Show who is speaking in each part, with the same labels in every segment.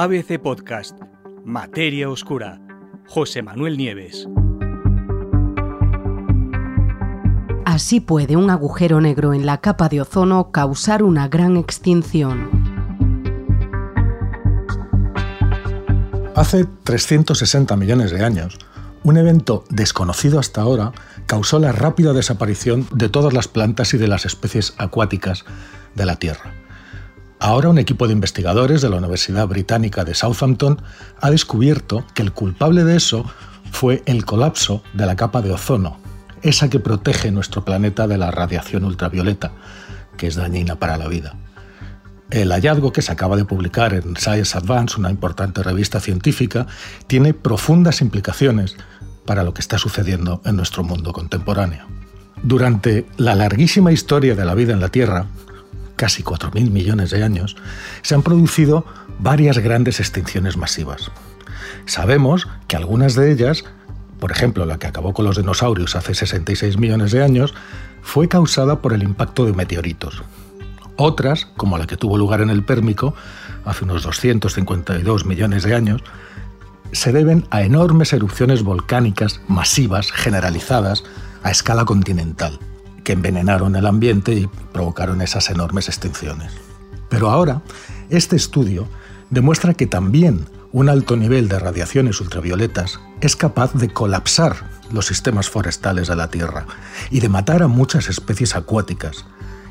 Speaker 1: ABC Podcast, Materia Oscura, José Manuel Nieves.
Speaker 2: Así puede un agujero negro en la capa de ozono causar una gran extinción.
Speaker 3: Hace 360 millones de años, un evento desconocido hasta ahora causó la rápida desaparición de todas las plantas y de las especies acuáticas de la Tierra. Ahora un equipo de investigadores de la Universidad Británica de Southampton ha descubierto que el culpable de eso fue el colapso de la capa de ozono, esa que protege nuestro planeta de la radiación ultravioleta, que es dañina para la vida. El hallazgo que se acaba de publicar en Science Advance, una importante revista científica, tiene profundas implicaciones para lo que está sucediendo en nuestro mundo contemporáneo. Durante la larguísima historia de la vida en la Tierra, casi 4.000 millones de años, se han producido varias grandes extinciones masivas. Sabemos que algunas de ellas, por ejemplo la que acabó con los dinosaurios hace 66 millones de años, fue causada por el impacto de meteoritos. Otras, como la que tuvo lugar en el Pérmico, hace unos 252 millones de años, se deben a enormes erupciones volcánicas masivas, generalizadas, a escala continental que envenenaron el ambiente y provocaron esas enormes extinciones. Pero ahora, este estudio demuestra que también un alto nivel de radiaciones ultravioletas es capaz de colapsar los sistemas forestales de la Tierra y de matar a muchas especies acuáticas,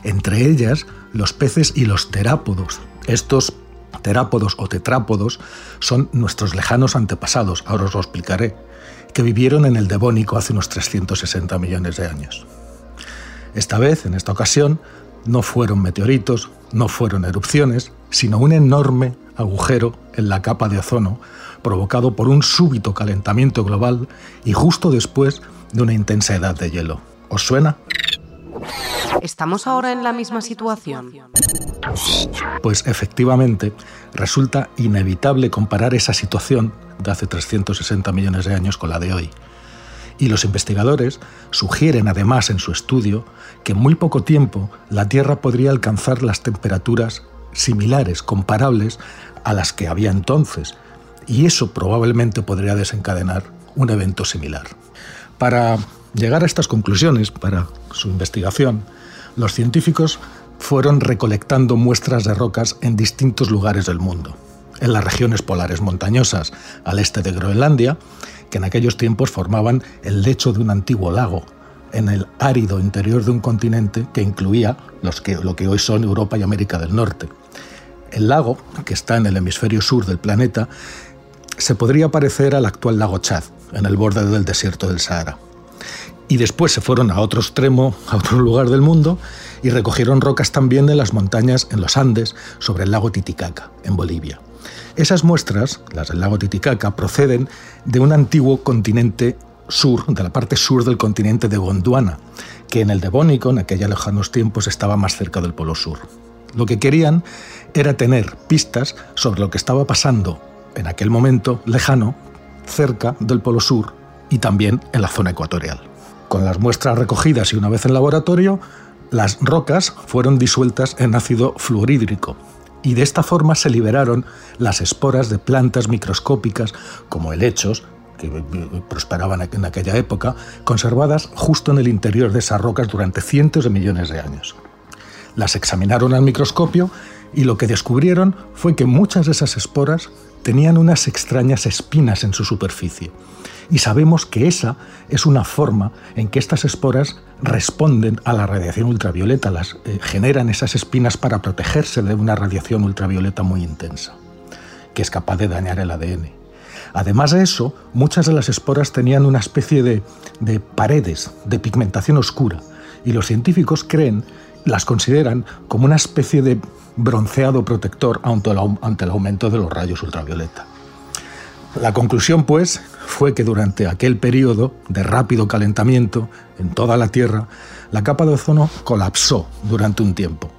Speaker 3: entre ellas los peces y los terápodos. Estos terápodos o tetrápodos son nuestros lejanos antepasados, ahora os lo explicaré, que vivieron en el Devónico hace unos 360 millones de años. Esta vez, en esta ocasión, no fueron meteoritos, no fueron erupciones, sino un enorme agujero en la capa de ozono provocado por un súbito calentamiento global y justo después de una intensa edad de hielo. ¿Os suena?
Speaker 2: ¿Estamos ahora en la misma situación?
Speaker 3: Pues efectivamente, resulta inevitable comparar esa situación de hace 360 millones de años con la de hoy. Y los investigadores sugieren además en su estudio que en muy poco tiempo la Tierra podría alcanzar las temperaturas similares, comparables a las que había entonces, y eso probablemente podría desencadenar un evento similar. Para llegar a estas conclusiones, para su investigación, los científicos fueron recolectando muestras de rocas en distintos lugares del mundo, en las regiones polares montañosas al este de Groenlandia que en aquellos tiempos formaban el lecho de un antiguo lago, en el árido interior de un continente que incluía los que, lo que hoy son Europa y América del Norte. El lago, que está en el hemisferio sur del planeta, se podría parecer al actual lago Chad, en el borde del desierto del Sahara. Y después se fueron a otro extremo, a otro lugar del mundo, y recogieron rocas también en las montañas en los Andes, sobre el lago Titicaca, en Bolivia. Esas muestras, las del lago Titicaca, proceden de un antiguo continente sur, de la parte sur del continente de Gondwana, que en el Devónico, en aquellos lejanos tiempos, estaba más cerca del Polo Sur. Lo que querían era tener pistas sobre lo que estaba pasando en aquel momento lejano, cerca del Polo Sur y también en la zona ecuatorial. Con las muestras recogidas y una vez en laboratorio, las rocas fueron disueltas en ácido fluorhídrico, y de esta forma se liberaron las esporas de plantas microscópicas como helechos, que prosperaban en aquella época, conservadas justo en el interior de esas rocas durante cientos de millones de años. Las examinaron al microscopio y lo que descubrieron fue que muchas de esas esporas tenían unas extrañas espinas en su superficie. Y sabemos que esa es una forma en que estas esporas responden a la radiación ultravioleta, las eh, generan esas espinas para protegerse de una radiación ultravioleta muy intensa, que es capaz de dañar el ADN. Además de eso, muchas de las esporas tenían una especie de, de paredes de pigmentación oscura y los científicos creen, las consideran como una especie de bronceado protector ante el aumento de los rayos ultravioleta. La conclusión, pues, fue que durante aquel periodo de rápido calentamiento en toda la Tierra, la capa de ozono colapsó durante un tiempo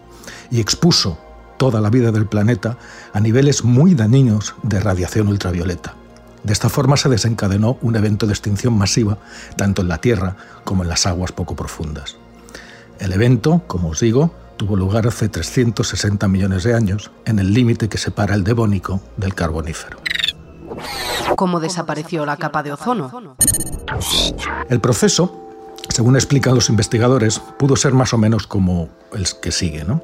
Speaker 3: y expuso toda la vida del planeta a niveles muy dañinos de radiación ultravioleta. De esta forma se desencadenó un evento de extinción masiva tanto en la Tierra como en las aguas poco profundas. El evento, como os digo, tuvo lugar hace 360 millones de años, en el límite que separa el Devónico del Carbonífero.
Speaker 2: ¿Cómo desapareció la capa de ozono?
Speaker 3: El proceso, según explican los investigadores, pudo ser más o menos como el que sigue. ¿no?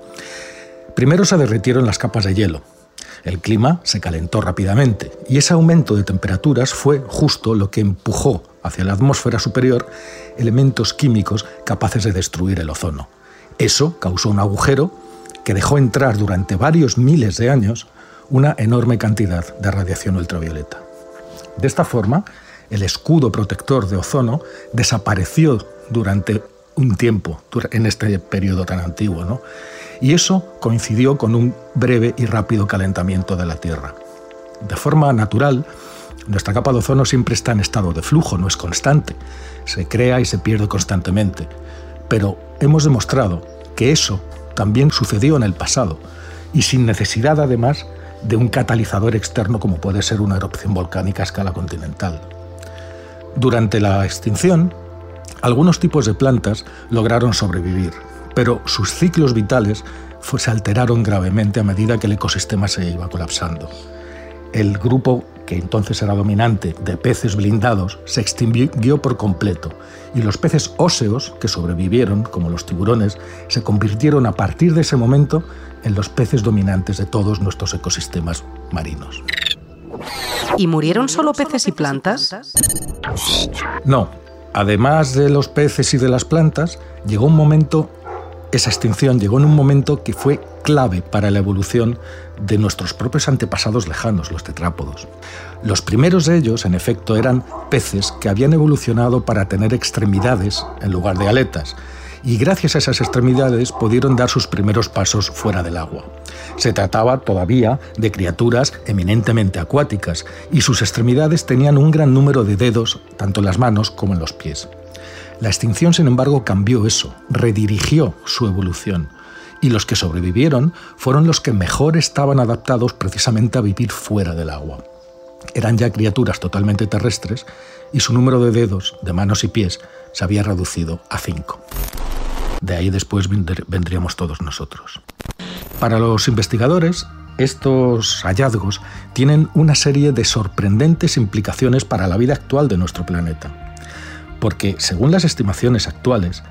Speaker 3: Primero se derritieron las capas de hielo. El clima se calentó rápidamente y ese aumento de temperaturas fue justo lo que empujó hacia la atmósfera superior elementos químicos capaces de destruir el ozono. Eso causó un agujero que dejó entrar durante varios miles de años una enorme cantidad de radiación ultravioleta. De esta forma, el escudo protector de ozono desapareció durante un tiempo en este periodo tan antiguo, ¿no? y eso coincidió con un breve y rápido calentamiento de la Tierra. De forma natural, nuestra capa de ozono siempre está en estado de flujo, no es constante, se crea y se pierde constantemente, pero hemos demostrado que eso también sucedió en el pasado y sin necesidad además de un catalizador externo como puede ser una erupción volcánica a escala continental. Durante la extinción, algunos tipos de plantas lograron sobrevivir, pero sus ciclos vitales se alteraron gravemente a medida que el ecosistema se iba colapsando. El grupo que entonces era dominante de peces blindados se extinguió por completo y los peces óseos que sobrevivieron, como los tiburones, se convirtieron a partir de ese momento en los peces dominantes de todos nuestros ecosistemas marinos.
Speaker 2: ¿Y murieron solo peces y plantas?
Speaker 3: No. Además de los peces y de las plantas, llegó un momento, esa extinción llegó en un momento que fue clave para la evolución de nuestros propios antepasados lejanos, los tetrápodos. Los primeros de ellos, en efecto, eran peces que habían evolucionado para tener extremidades en lugar de aletas, y gracias a esas extremidades pudieron dar sus primeros pasos fuera del agua. Se trataba todavía de criaturas eminentemente acuáticas y sus extremidades tenían un gran número de dedos, tanto en las manos como en los pies. La extinción, sin embargo, cambió eso, redirigió su evolución, y los que sobrevivieron fueron los que mejor estaban adaptados precisamente a vivir fuera del agua. Eran ya criaturas totalmente terrestres y su número de dedos, de manos y pies, se había reducido a cinco. De ahí después vendríamos todos nosotros. Para los investigadores, estos hallazgos tienen una serie de sorprendentes implicaciones para la vida actual de nuestro planeta. Porque, según las estimaciones actuales,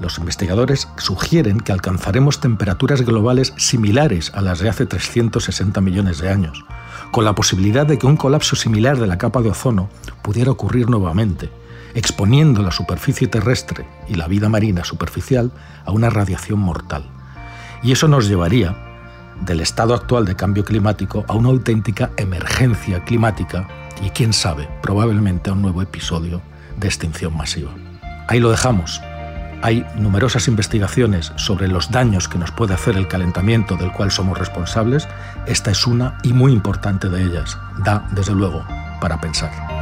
Speaker 3: los investigadores sugieren que alcanzaremos temperaturas globales similares a las de hace 360 millones de años, con la posibilidad de que un colapso similar de la capa de ozono pudiera ocurrir nuevamente, exponiendo la superficie terrestre y la vida marina superficial a una radiación mortal. Y eso nos llevaría del estado actual de cambio climático a una auténtica emergencia climática y quién sabe, probablemente a un nuevo episodio de extinción masiva. Ahí lo dejamos. Hay numerosas investigaciones sobre los daños que nos puede hacer el calentamiento del cual somos responsables. Esta es una y muy importante de ellas. Da, desde luego, para pensar.